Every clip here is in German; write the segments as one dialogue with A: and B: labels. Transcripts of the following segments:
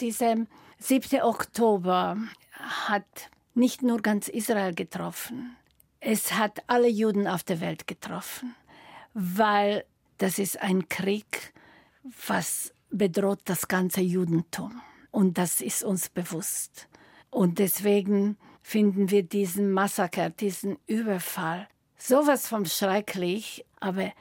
A: Dieser 7. Oktober hat nicht nur ganz Israel getroffen, es hat alle Juden auf der Welt getroffen, weil das ist ein Krieg, was bedroht das ganze Judentum. Und das ist uns bewusst. Und deswegen finden wir diesen Massaker, diesen Überfall sowas von schrecklich, aber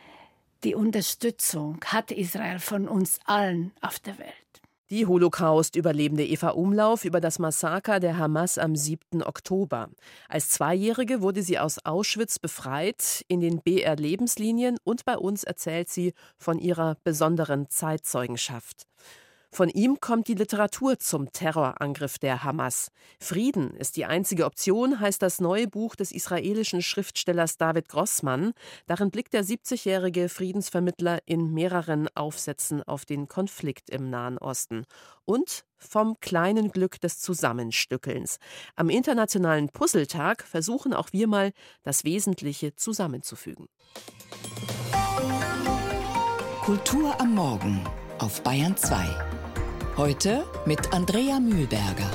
A: die Unterstützung hat Israel von uns allen auf der Welt.
B: Die Holocaust-Überlebende Eva Umlauf über das Massaker der Hamas am 7. Oktober. Als Zweijährige wurde sie aus Auschwitz befreit. In den BR-Lebenslinien und bei uns erzählt sie von ihrer besonderen Zeitzeugenschaft. Von ihm kommt die Literatur zum Terrorangriff der Hamas. Frieden ist die einzige Option, heißt das neue Buch des israelischen Schriftstellers David Grossmann. Darin blickt der 70-jährige Friedensvermittler in mehreren Aufsätzen auf den Konflikt im Nahen Osten. Und vom kleinen Glück des Zusammenstückelns. Am internationalen Puzzletag versuchen auch wir mal, das Wesentliche zusammenzufügen.
C: Kultur am Morgen auf Bayern 2. Heute mit Andrea Mühlberger.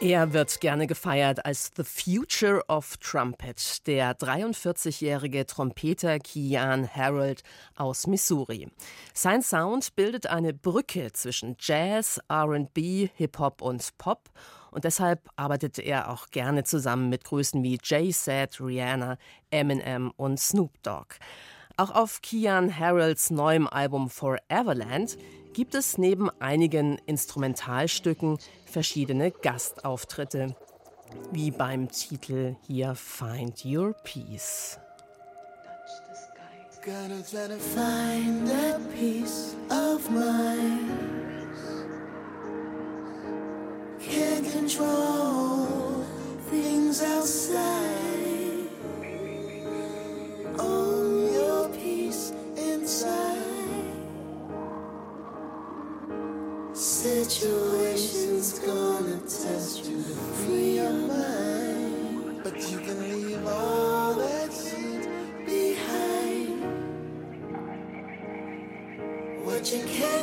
B: Er wird gerne gefeiert als The Future of Trumpet, der 43-jährige Trompeter Kian Harold aus Missouri. Sein Sound bildet eine Brücke zwischen Jazz, RB, Hip-Hop und Pop und deshalb arbeitet er auch gerne zusammen mit Größen wie Jay-Z, Rihanna, Eminem und Snoop Dogg. Auch auf Kian Harolds neuem Album Foreverland gibt es neben einigen Instrumentalstücken verschiedene Gastauftritte, wie beim Titel hier Find Your Peace. Gonna try to find that piece of mine. Can't control things outside.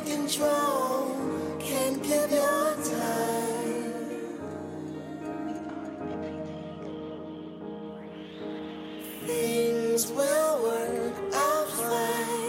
B: Control, can't time. Things will work out fine.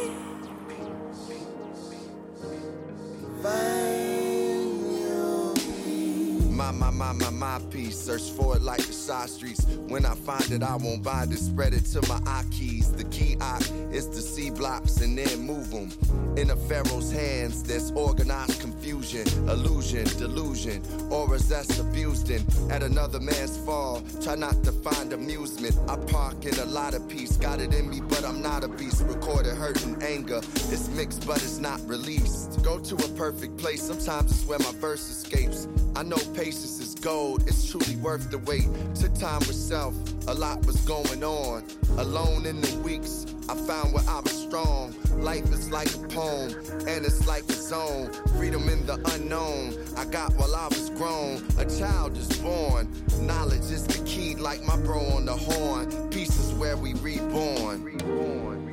B: My, my, my, my, my piece. Search for it like the side streets. When I find it, I won't bind it. Spread it to my eye keys. The key I is to see blocks and then move them. In a pharaoh's hands, there's organized confusion, illusion, delusion, auras that's abused in. At another man's fall, try not to find amusement. I park in a lot of peace. Got it in me, but I'm not a beast. Recorded hurt and anger. It's mixed, but it's not released. Go to a perfect place. Sometimes it's where my verse escapes. I know patience is gold, it's truly worth the wait. Took time with self, a lot was going on. Alone in the weeks, I found where I was strong. Life is like a poem, and it's like a zone. Freedom in the unknown, I got while I was grown. A child is born, knowledge is the key, like my bro on the horn. Peace is where we reborn. reborn.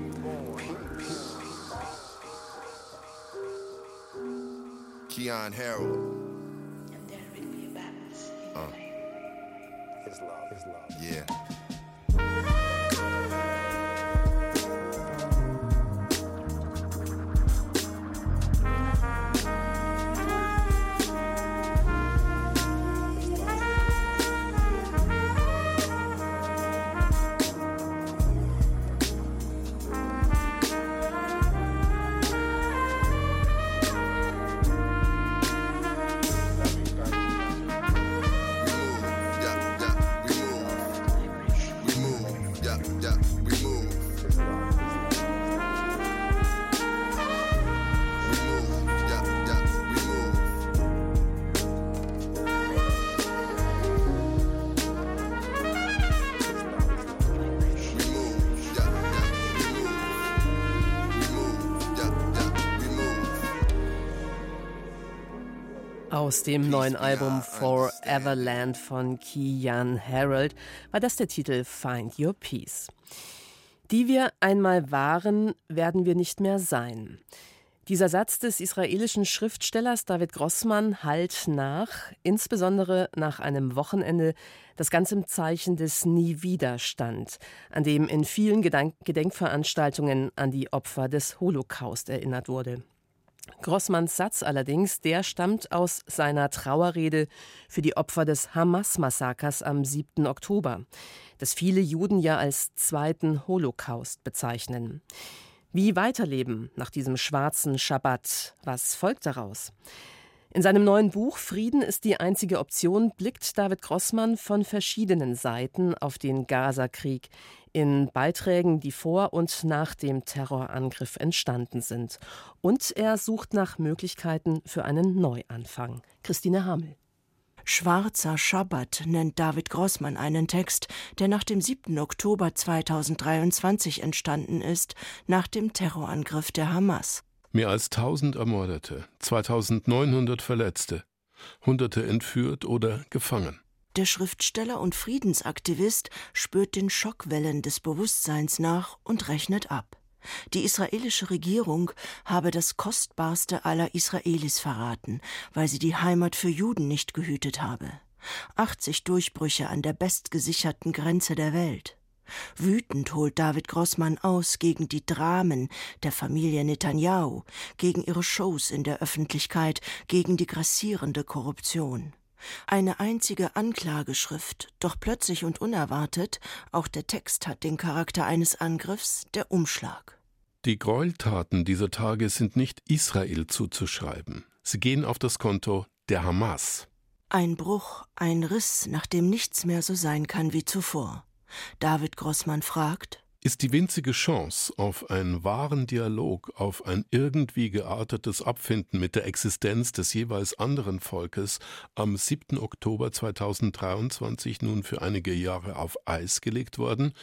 B: Keon Harold. Uh. Yeah. Aus dem neuen Album Foreverland von Kian Harold war das der Titel Find Your Peace. Die wir einmal waren, werden wir nicht mehr sein.
D: Dieser Satz des israelischen Schriftstellers David Grossmann halt nach, insbesondere nach einem Wochenende, das ganz im Zeichen des Nie wieder stand, an dem in vielen Gedenk Gedenkveranstaltungen an die Opfer des Holocaust erinnert wurde. Grossmanns Satz allerdings, der stammt aus seiner Trauerrede für die Opfer des Hamas-Massakers am 7. Oktober, das viele Juden ja als zweiten Holocaust bezeichnen. Wie weiterleben nach diesem schwarzen Schabbat? Was folgt daraus? In seinem neuen Buch Frieden ist die einzige Option blickt David Grossmann von verschiedenen Seiten auf den Gaza-Krieg in Beiträgen, die vor und nach dem Terrorangriff entstanden sind. Und er sucht nach Möglichkeiten für einen Neuanfang. Christine Hamel.
E: Schwarzer Schabbat nennt David Grossmann einen Text, der nach dem 7. Oktober 2023 entstanden ist, nach dem Terrorangriff der Hamas.
F: Mehr als 1000 Ermordete, 2900 Verletzte, Hunderte entführt oder gefangen.
E: Der Schriftsteller und Friedensaktivist spürt den Schockwellen des Bewusstseins nach und rechnet ab. Die israelische Regierung habe das Kostbarste aller Israelis verraten, weil sie die Heimat für Juden nicht gehütet habe. 80 Durchbrüche an der bestgesicherten Grenze der Welt. Wütend holt David Grossmann aus gegen die Dramen der Familie Netanyahu, gegen ihre Shows in der Öffentlichkeit, gegen die grassierende Korruption. Eine einzige Anklageschrift, doch plötzlich und unerwartet, auch der Text hat den Charakter eines Angriffs, der Umschlag.
F: Die Gräueltaten dieser Tage sind nicht Israel zuzuschreiben. Sie gehen auf das Konto der Hamas.
E: Ein Bruch, ein Riss, nach dem nichts mehr so sein kann wie zuvor. David Grossmann fragt,
F: ist die winzige Chance auf einen wahren Dialog, auf ein irgendwie geartetes Abfinden mit der Existenz des jeweils anderen Volkes am 7. Oktober 2023 nun für einige Jahre auf Eis gelegt worden,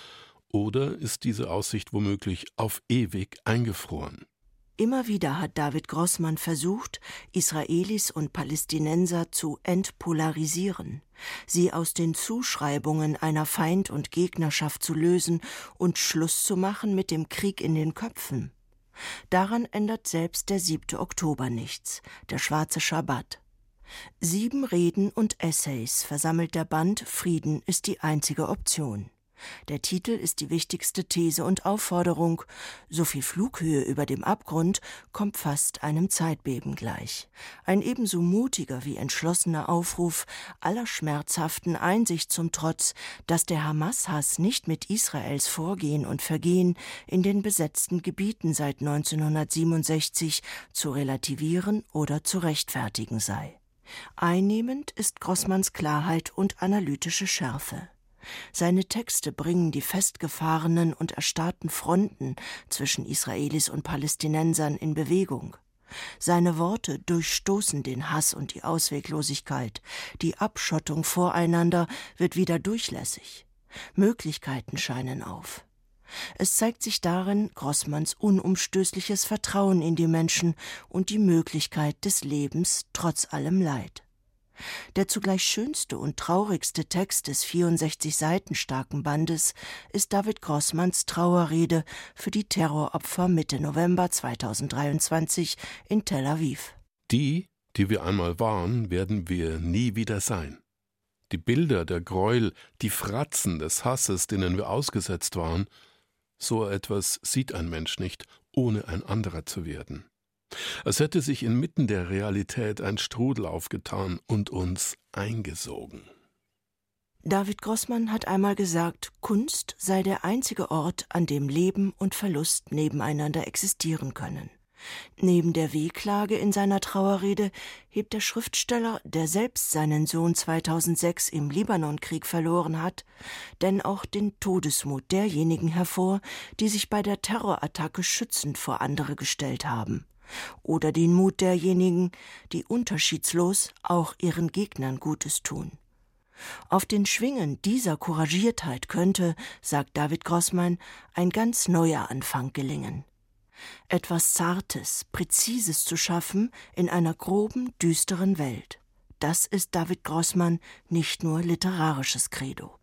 F: oder ist diese Aussicht womöglich auf ewig eingefroren?
E: Immer wieder hat David Grossmann versucht, Israelis und Palästinenser zu entpolarisieren, sie aus den Zuschreibungen einer Feind- und Gegnerschaft zu lösen und Schluss zu machen mit dem Krieg in den Köpfen. Daran ändert selbst der 7. Oktober nichts, der schwarze Schabbat. Sieben Reden und Essays versammelt der Band Frieden ist die einzige Option. Der Titel ist die wichtigste These und Aufforderung. So viel Flughöhe über dem Abgrund kommt fast einem Zeitbeben gleich. Ein ebenso mutiger wie entschlossener Aufruf aller schmerzhaften Einsicht zum Trotz, dass der Hamas-Hass nicht mit Israels Vorgehen und Vergehen in den besetzten Gebieten seit 1967 zu relativieren oder zu rechtfertigen sei. Einnehmend ist Grossmanns Klarheit und analytische Schärfe. Seine Texte bringen die festgefahrenen und erstarrten Fronten zwischen Israelis und Palästinensern in Bewegung. Seine Worte durchstoßen den Hass und die Ausweglosigkeit, die Abschottung voreinander wird wieder durchlässig. Möglichkeiten scheinen auf. Es zeigt sich darin Grossmanns unumstößliches Vertrauen in die Menschen und die Möglichkeit des Lebens trotz allem Leid. Der zugleich schönste und traurigste Text des 64 Seiten starken Bandes ist David Grossmanns Trauerrede für die Terroropfer Mitte November 2023 in Tel Aviv.
F: Die, die wir einmal waren, werden wir nie wieder sein. Die Bilder der Gräuel, die Fratzen des Hasses, denen wir ausgesetzt waren, so etwas sieht ein Mensch nicht, ohne ein anderer zu werden als hätte sich inmitten der Realität ein Strudel aufgetan und uns eingesogen.
E: David Grossmann hat einmal gesagt, Kunst sei der einzige Ort, an dem Leben und Verlust nebeneinander existieren können. Neben der Wehklage in seiner Trauerrede hebt der Schriftsteller, der selbst seinen Sohn 2006 im Libanonkrieg verloren hat, denn auch den Todesmut derjenigen hervor, die sich bei der Terrorattacke schützend vor andere gestellt haben oder den Mut derjenigen, die unterschiedslos auch ihren Gegnern Gutes tun. Auf den Schwingen dieser Couragiertheit könnte, sagt David Grossmann, ein ganz neuer Anfang gelingen. Etwas Zartes, Präzises zu schaffen in einer groben, düsteren Welt. Das ist David Grossmann nicht nur literarisches Credo.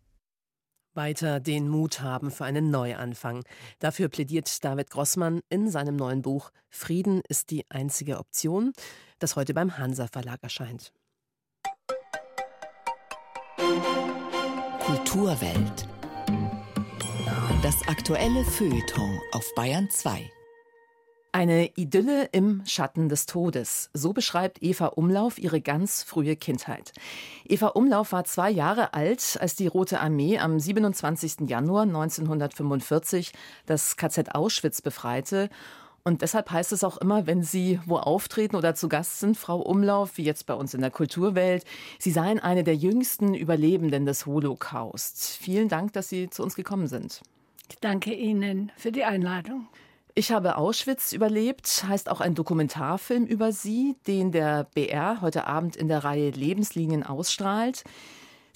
G: Weiter den Mut haben für einen Neuanfang. Dafür plädiert David Grossmann in seinem neuen Buch Frieden ist die einzige Option, das heute beim Hansa Verlag erscheint.
C: Kulturwelt. Das aktuelle Feuilleton auf Bayern 2.
G: Eine Idylle im Schatten des Todes. So beschreibt Eva Umlauf ihre ganz frühe Kindheit. Eva Umlauf war zwei Jahre alt, als die Rote Armee am 27. Januar 1945 das KZ Auschwitz befreite. Und deshalb heißt es auch immer, wenn Sie wo auftreten oder zu Gast sind, Frau Umlauf, wie jetzt bei uns in der Kulturwelt, Sie seien eine der jüngsten Überlebenden des Holocaust. Vielen Dank, dass Sie zu uns gekommen sind.
A: Ich danke Ihnen für die Einladung.
G: Ich habe Auschwitz überlebt, heißt auch ein Dokumentarfilm über sie, den der BR heute Abend in der Reihe Lebenslinien ausstrahlt.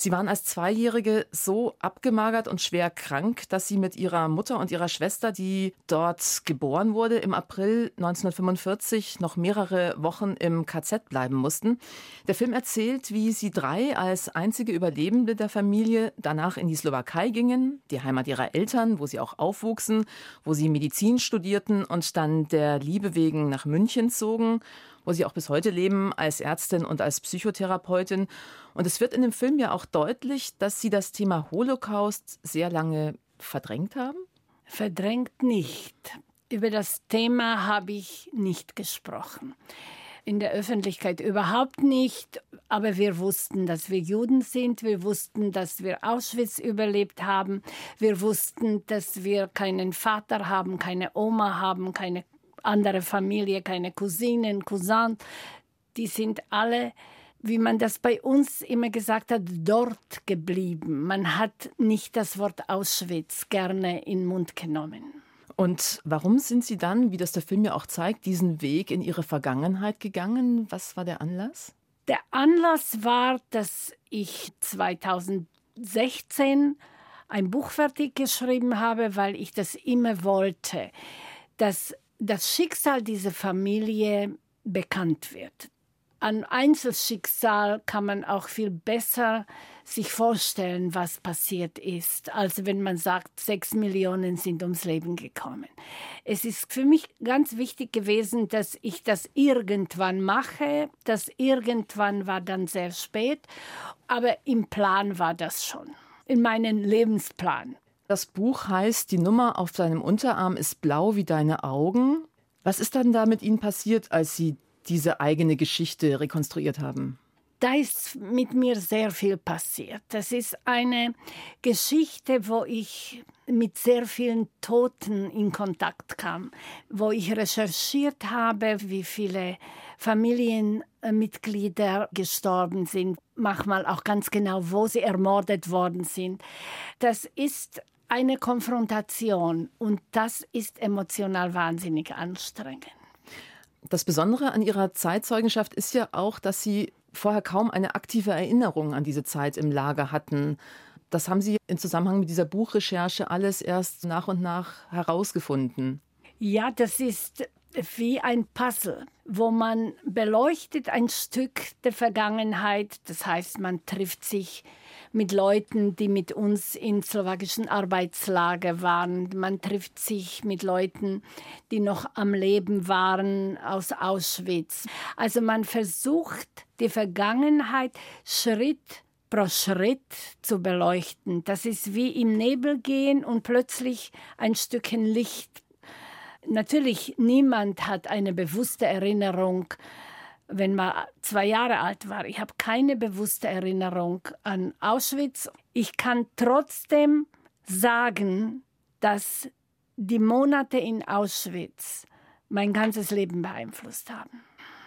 G: Sie waren als Zweijährige so abgemagert und schwer krank, dass sie mit ihrer Mutter und ihrer Schwester, die dort geboren wurde, im April 1945 noch mehrere Wochen im KZ bleiben mussten. Der Film erzählt, wie sie drei als einzige Überlebende der Familie danach in die Slowakei gingen, die Heimat ihrer Eltern, wo sie auch aufwuchsen, wo sie Medizin studierten und dann der Liebe wegen nach München zogen wo sie auch bis heute leben als Ärztin und als Psychotherapeutin. Und es wird in dem Film ja auch deutlich, dass sie das Thema Holocaust sehr lange verdrängt haben.
A: Verdrängt nicht. Über das Thema habe ich nicht gesprochen. In der Öffentlichkeit überhaupt nicht. Aber wir wussten, dass wir Juden sind. Wir wussten, dass wir Auschwitz überlebt haben. Wir wussten, dass wir keinen Vater haben, keine Oma haben, keine andere Familie, keine Cousinen, Cousins, die sind alle, wie man das bei uns immer gesagt hat, dort geblieben. Man hat nicht das Wort Auschwitz gerne in den Mund genommen.
G: Und warum sind Sie dann, wie das der Film ja auch zeigt, diesen Weg in Ihre Vergangenheit gegangen? Was war der Anlass?
A: Der Anlass war, dass ich 2016 ein Buch fertig geschrieben habe, weil ich das immer wollte, dass das Schicksal dieser Familie bekannt wird. An Einzelschicksal kann man auch viel besser sich vorstellen, was passiert ist, als wenn man sagt, sechs Millionen sind ums Leben gekommen. Es ist für mich ganz wichtig gewesen, dass ich das irgendwann mache. Das irgendwann war dann sehr spät, aber im Plan war das schon, in meinem Lebensplan.
G: Das Buch heißt, die Nummer auf deinem Unterarm ist blau wie deine Augen. Was ist dann da mit Ihnen passiert, als Sie diese eigene Geschichte rekonstruiert haben?
A: Da ist mit mir sehr viel passiert. Das ist eine Geschichte, wo ich mit sehr vielen Toten in Kontakt kam, wo ich recherchiert habe, wie viele Familienmitglieder gestorben sind, manchmal auch ganz genau, wo sie ermordet worden sind. Das ist eine Konfrontation und das ist emotional wahnsinnig anstrengend.
G: Das Besondere an Ihrer Zeitzeugenschaft ist ja auch, dass Sie vorher kaum eine aktive Erinnerung an diese Zeit im Lager hatten. Das haben Sie im Zusammenhang mit dieser Buchrecherche alles erst nach und nach herausgefunden.
A: Ja, das ist wie ein Puzzle, wo man beleuchtet ein Stück der Vergangenheit. Das heißt, man trifft sich mit Leuten, die mit uns in slowakischen Arbeitslager waren. Man trifft sich mit Leuten, die noch am Leben waren aus Auschwitz. Also man versucht, die Vergangenheit Schritt pro Schritt zu beleuchten. Das ist wie im Nebel gehen und plötzlich ein Stückchen Licht. Natürlich, niemand hat eine bewusste Erinnerung wenn man zwei Jahre alt war. Ich habe keine bewusste Erinnerung an Auschwitz. Ich kann trotzdem sagen, dass die Monate in Auschwitz mein ganzes Leben beeinflusst haben.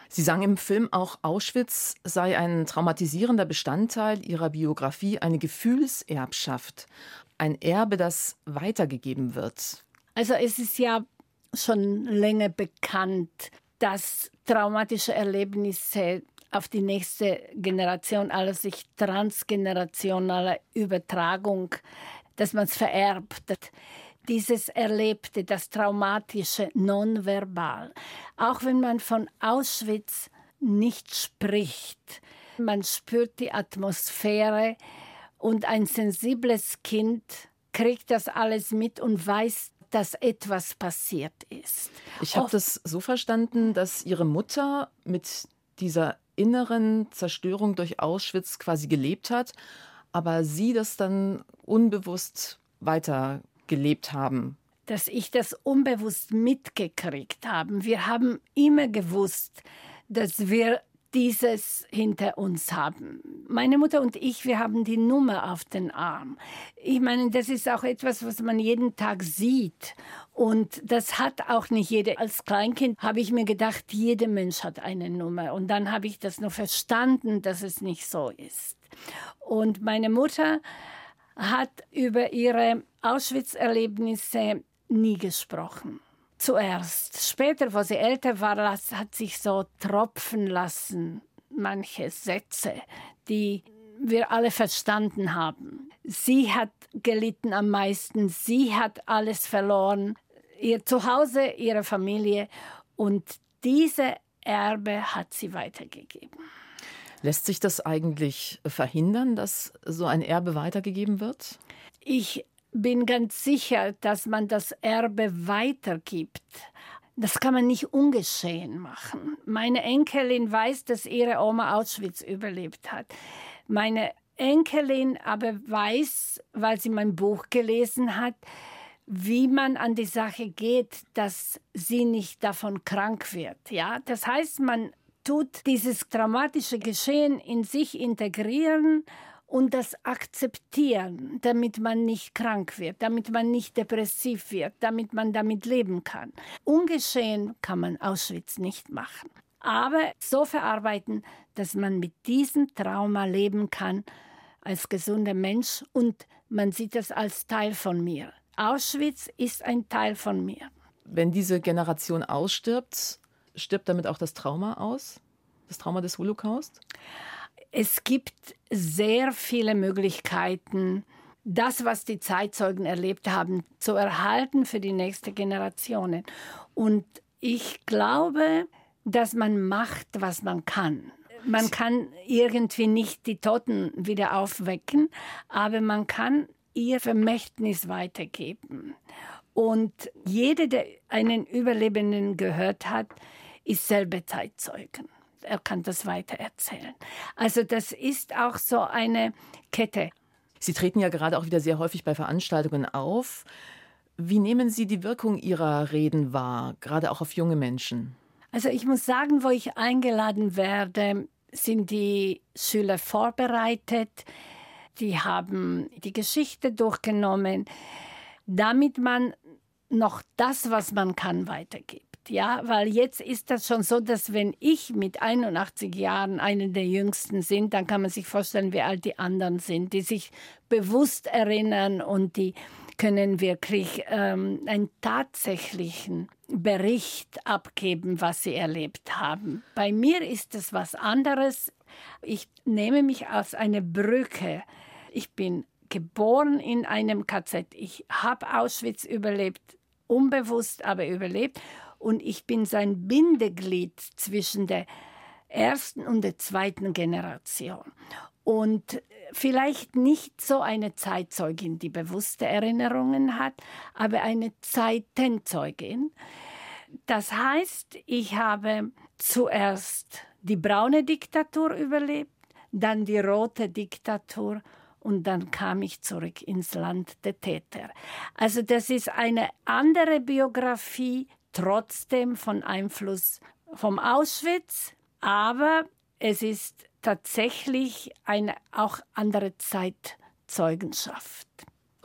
G: Sie sagen im Film auch, Auschwitz sei ein traumatisierender Bestandteil Ihrer Biografie, eine Gefühlserbschaft, ein Erbe, das weitergegeben wird.
A: Also es ist ja schon länger bekannt, dass traumatische Erlebnisse auf die nächste Generation, also sich transgenerationale Übertragung, dass man es vererbt. Dieses Erlebte, das Traumatische, nonverbal. Auch wenn man von Auschwitz nicht spricht, man spürt die Atmosphäre Und ein sensibles Kind kriegt das alles mit und weiß, dass etwas passiert ist.
G: Ich habe das so verstanden, dass Ihre Mutter mit dieser inneren Zerstörung durch Auschwitz quasi gelebt hat, aber Sie das dann unbewusst weitergelebt haben.
A: Dass ich das unbewusst mitgekriegt habe. Wir haben immer gewusst, dass wir dieses hinter uns haben. Meine Mutter und ich, wir haben die Nummer auf den Arm. Ich meine, das ist auch etwas, was man jeden Tag sieht. Und das hat auch nicht jeder. Als Kleinkind habe ich mir gedacht, jeder Mensch hat eine Nummer. Und dann habe ich das nur verstanden, dass es nicht so ist. Und meine Mutter hat über ihre Auschwitz-Erlebnisse nie gesprochen zuerst. Später, wo sie älter war, hat sich so tropfen lassen, manche Sätze, die wir alle verstanden haben. Sie hat gelitten am meisten, sie hat alles verloren, ihr Zuhause, ihre Familie und diese Erbe hat sie weitergegeben.
G: Lässt sich das eigentlich verhindern, dass so ein Erbe weitergegeben wird?
A: Ich bin ganz sicher, dass man das Erbe weitergibt. Das kann man nicht ungeschehen machen. Meine Enkelin weiß, dass ihre Oma Auschwitz überlebt hat. Meine Enkelin aber weiß, weil sie mein Buch gelesen hat, wie man an die Sache geht, dass sie nicht davon krank wird. Ja, das heißt, man tut dieses dramatische Geschehen in sich integrieren und das akzeptieren, damit man nicht krank wird, damit man nicht depressiv wird, damit man damit leben kann. Ungeschehen kann man Auschwitz nicht machen, aber so verarbeiten, dass man mit diesem Trauma leben kann als gesunder Mensch und man sieht das als Teil von mir. Auschwitz ist ein Teil von mir.
G: Wenn diese Generation ausstirbt, stirbt damit auch das Trauma aus? Das Trauma des Holocaust?
A: Es gibt sehr viele Möglichkeiten, das, was die Zeitzeugen erlebt haben, zu erhalten für die nächste Generationen. Und ich glaube, dass man macht, was man kann. Man kann irgendwie nicht die Toten wieder aufwecken, aber man kann ihr Vermächtnis weitergeben. Und jeder, der einen Überlebenden gehört hat, ist selber Zeitzeugen er kann das weiter erzählen. Also das ist auch so eine Kette.
G: Sie treten ja gerade auch wieder sehr häufig bei Veranstaltungen auf. Wie nehmen Sie die Wirkung Ihrer Reden wahr, gerade auch auf junge Menschen?
A: Also ich muss sagen, wo ich eingeladen werde, sind die Schüler vorbereitet. Die haben die Geschichte durchgenommen, damit man noch das, was man kann, weitergibt ja, weil jetzt ist das schon so, dass wenn ich mit 81 Jahren einer der Jüngsten sind, dann kann man sich vorstellen, wie alt die anderen sind, die sich bewusst erinnern und die können wirklich ähm, einen tatsächlichen Bericht abgeben, was sie erlebt haben. Bei mir ist es was anderes. Ich nehme mich als eine Brücke. Ich bin geboren in einem KZ. Ich habe Auschwitz überlebt, unbewusst, aber überlebt und ich bin sein Bindeglied zwischen der ersten und der zweiten Generation. Und vielleicht nicht so eine Zeitzeugin, die bewusste Erinnerungen hat, aber eine Zeitenzeugin. Das heißt, ich habe zuerst die braune Diktatur überlebt, dann die rote Diktatur und dann kam ich zurück ins Land der Täter. Also das ist eine andere Biografie, trotzdem von Einfluss vom Auschwitz, aber es ist tatsächlich eine auch andere Zeitzeugenschaft.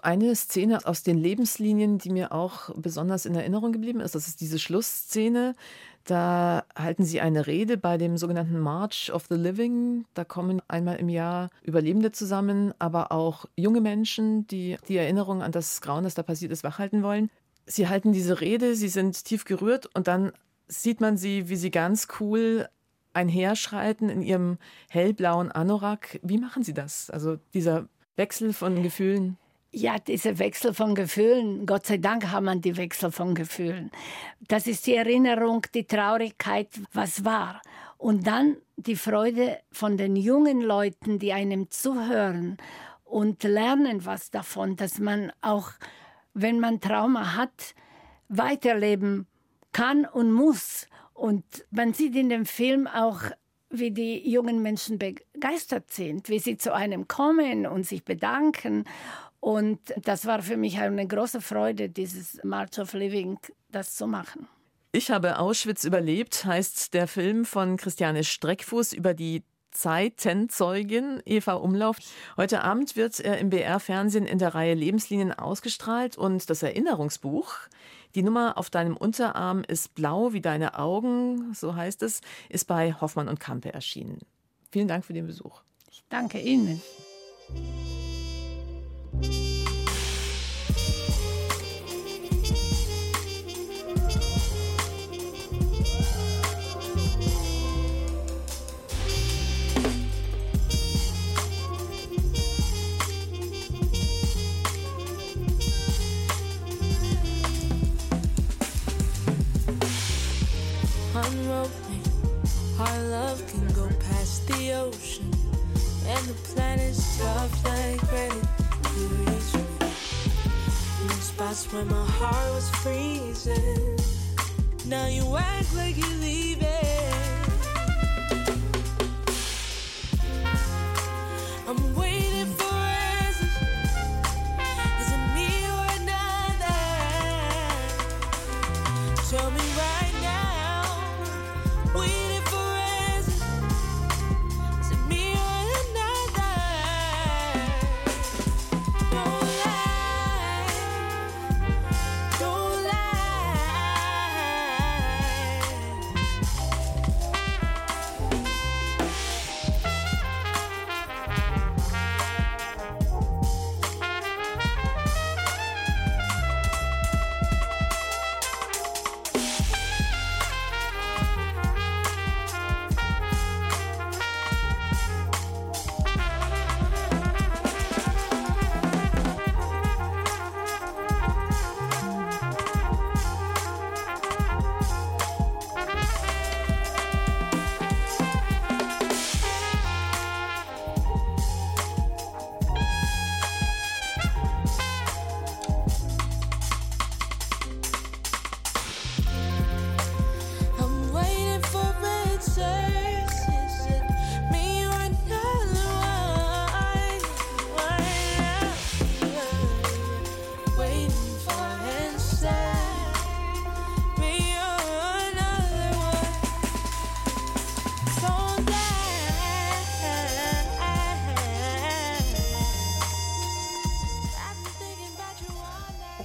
G: Eine Szene aus den Lebenslinien, die mir auch besonders in Erinnerung geblieben ist, das ist diese Schlussszene. Da halten Sie eine Rede bei dem sogenannten March of the Living. Da kommen einmal im Jahr Überlebende zusammen, aber auch junge Menschen, die die Erinnerung an das Grauen, das da passiert ist, wachhalten wollen. Sie halten diese Rede, Sie sind tief gerührt und dann sieht man Sie, wie Sie ganz cool einherschreiten in Ihrem hellblauen Anorak. Wie machen Sie das? Also dieser Wechsel von Gefühlen?
A: Ja, dieser Wechsel von Gefühlen, Gott sei Dank haben wir die Wechsel von Gefühlen. Das ist die Erinnerung, die Traurigkeit, was war. Und dann die Freude von den jungen Leuten, die einem zuhören und lernen was davon, dass man auch, wenn man Trauma hat, weiterleben kann und muss. Und man sieht in dem Film auch, wie die jungen Menschen begeistert sind, wie sie zu einem kommen und sich bedanken. Und das war für mich eine große Freude, dieses March of Living, das zu machen.
G: Ich habe Auschwitz überlebt, heißt der Film von Christiane Streckfuß über die Zeitenzeugin Eva Umlauf. Heute Abend wird er im BR-Fernsehen in der Reihe Lebenslinien ausgestrahlt und das Erinnerungsbuch, die Nummer auf deinem Unterarm ist blau wie deine Augen, so heißt es, ist bei Hoffmann und Kampe erschienen. Vielen Dank für den Besuch.
A: Ich danke Ihnen.
H: Our love can go past the ocean, and the planet's tough like granite. You reach me in spots where my heart was freezing. Now you act like you're leaving.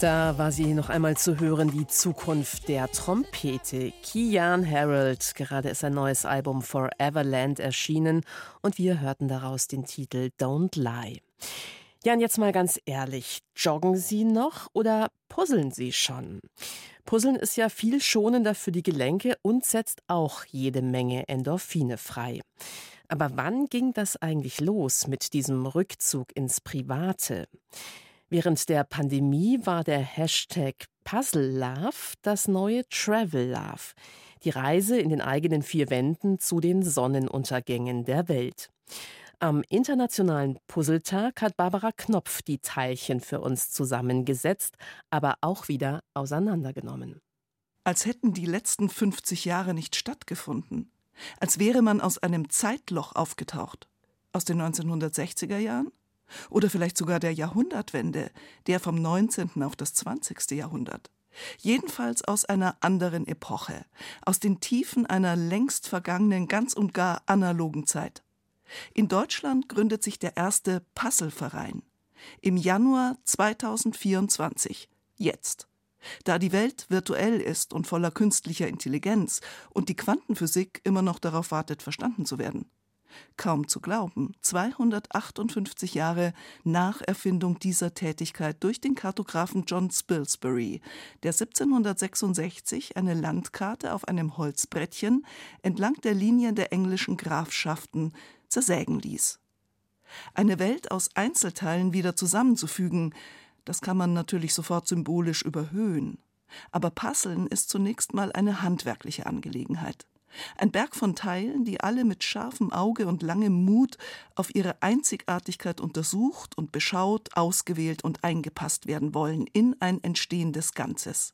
D: Da war sie noch einmal zu hören, die Zukunft der Trompete. Kian Harold, gerade ist ein neues Album Foreverland erschienen und wir hörten daraus den Titel Don't Lie. Ja, und jetzt mal ganz ehrlich, joggen Sie noch oder puzzeln Sie schon? Puzzeln ist ja viel schonender für die Gelenke und setzt auch jede Menge Endorphine frei. Aber wann ging das eigentlich los mit diesem Rückzug ins Private? Während der Pandemie war der Hashtag Puzzle Love das neue Travel Love, die Reise in den eigenen vier Wänden zu den Sonnenuntergängen der Welt. Am Internationalen Puzzletag hat Barbara Knopf die Teilchen für uns zusammengesetzt, aber auch wieder auseinandergenommen.
I: Als hätten die letzten 50 Jahre nicht stattgefunden. Als wäre man aus einem Zeitloch aufgetaucht. Aus den 1960er Jahren? Oder vielleicht sogar der Jahrhundertwende, der vom 19. auf das 20. Jahrhundert. Jedenfalls aus einer anderen Epoche, aus den Tiefen einer längst vergangenen, ganz und gar analogen Zeit. In Deutschland gründet sich der erste Puzzleverein. Im Januar 2024. Jetzt. Da die Welt virtuell ist und voller künstlicher Intelligenz und die Quantenphysik immer noch darauf wartet, verstanden zu werden. Kaum zu glauben, 258 Jahre nach Erfindung dieser Tätigkeit durch den Kartografen John Spilsbury, der 1766 eine Landkarte auf einem Holzbrettchen entlang der Linien der englischen Grafschaften zersägen ließ. Eine Welt aus Einzelteilen wieder zusammenzufügen, das kann man natürlich sofort symbolisch überhöhen. Aber Puzzeln ist zunächst mal eine handwerkliche Angelegenheit. Ein Berg von Teilen, die alle mit scharfem Auge und langem Mut auf ihre Einzigartigkeit untersucht und beschaut, ausgewählt und eingepasst werden wollen in ein entstehendes Ganzes.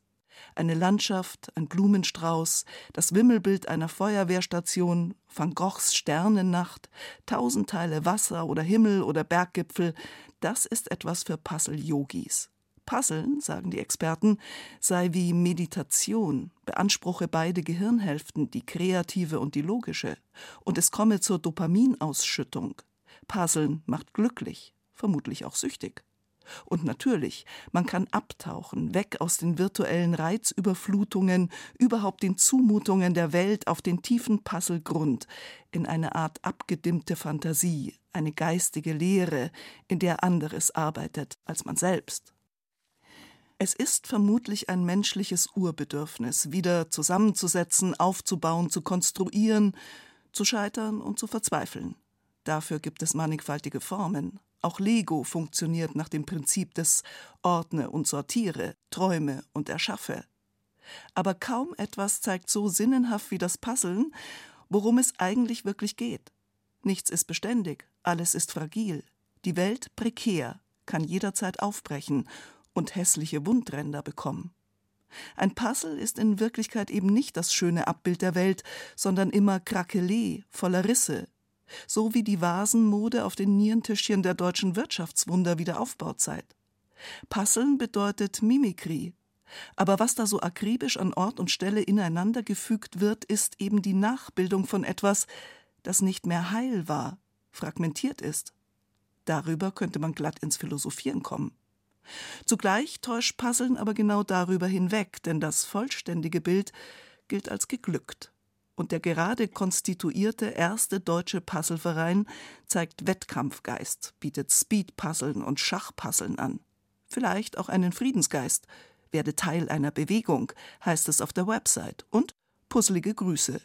I: Eine Landschaft, ein Blumenstrauß, das Wimmelbild einer Feuerwehrstation, Van Goghs Sternennacht, tausend Teile Wasser oder Himmel oder Berggipfel, das ist etwas für Puzzle-Yogis. Puzzeln, sagen die Experten, sei wie Meditation, beanspruche beide Gehirnhälften, die kreative und die logische, und es komme zur Dopaminausschüttung. Puzzeln macht glücklich, vermutlich auch süchtig. Und natürlich, man kann abtauchen, weg aus den virtuellen Reizüberflutungen, überhaupt den Zumutungen der Welt auf den tiefen Puzzlegrund, in eine Art abgedimmte Fantasie, eine geistige Lehre, in der anderes arbeitet als man selbst. Es ist vermutlich ein menschliches Urbedürfnis, wieder zusammenzusetzen, aufzubauen, zu konstruieren, zu scheitern und zu verzweifeln. Dafür gibt es mannigfaltige Formen. Auch Lego funktioniert nach dem Prinzip des Ordne und Sortiere, Träume und Erschaffe. Aber kaum etwas zeigt so sinnenhaft wie das Puzzeln, worum es eigentlich wirklich geht. Nichts ist beständig, alles ist fragil, die Welt prekär, kann jederzeit aufbrechen und hässliche Wundränder bekommen. Ein Puzzle ist in Wirklichkeit eben nicht das schöne Abbild der Welt, sondern immer Krakelé, voller Risse, so wie die Vasenmode auf den Nierentischchen der deutschen Wirtschaftswunder Wiederaufbauzeit. Puzzeln bedeutet Mimikrie. Aber was da so akribisch an Ort und Stelle ineinander gefügt wird, ist eben die Nachbildung von etwas, das nicht mehr heil war, fragmentiert ist. Darüber könnte man glatt ins Philosophieren kommen. Zugleich täuscht Puzzeln aber genau darüber hinweg, denn das vollständige Bild gilt als geglückt. Und der gerade konstituierte erste deutsche Puzzleverein zeigt Wettkampfgeist, bietet Speedpuzzeln und Schachpuzzeln an. Vielleicht auch einen Friedensgeist. Werde Teil einer Bewegung, heißt es auf der Website. Und puzzelige Grüße.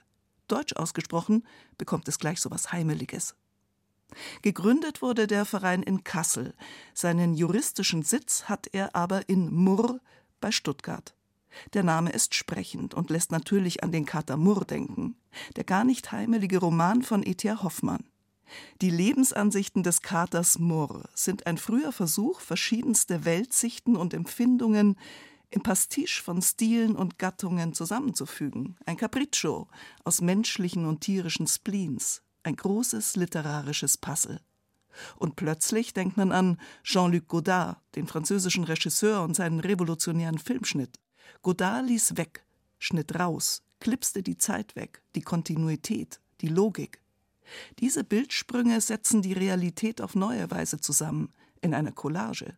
I: Deutsch ausgesprochen bekommt es gleich so was Heimeliges. Gegründet wurde der Verein in Kassel. Seinen juristischen Sitz hat er aber in Murr bei Stuttgart. Der Name ist sprechend und lässt natürlich an den Kater Murr denken, der gar nicht heimelige Roman von E.T.A. Hoffmann. Die Lebensansichten des Katers Murr sind ein früher Versuch, verschiedenste Weltsichten und Empfindungen im Pastiche von Stilen und Gattungen zusammenzufügen. Ein Capriccio aus menschlichen und tierischen Spleens, ein großes literarisches Puzzle. Und plötzlich denkt man an Jean-Luc Godard, den französischen Regisseur und seinen revolutionären Filmschnitt. Godard ließ weg, schnitt raus, klipste die Zeit weg, die Kontinuität, die Logik. Diese Bildsprünge setzen die Realität auf neue Weise zusammen, in einer Collage.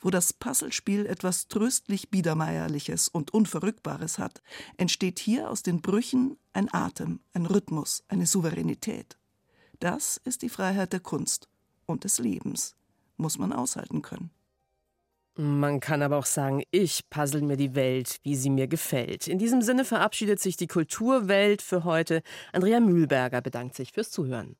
I: Wo das Puzzlespiel etwas tröstlich Biedermeierliches und Unverrückbares hat, entsteht hier aus den Brüchen ein Atem, ein Rhythmus, eine Souveränität. Das ist die Freiheit der Kunst und des Lebens, muss man aushalten können.
D: Man kann aber auch sagen, ich puzzle mir die Welt, wie sie mir gefällt. In diesem Sinne verabschiedet sich die Kulturwelt für heute. Andrea Mühlberger bedankt sich fürs Zuhören.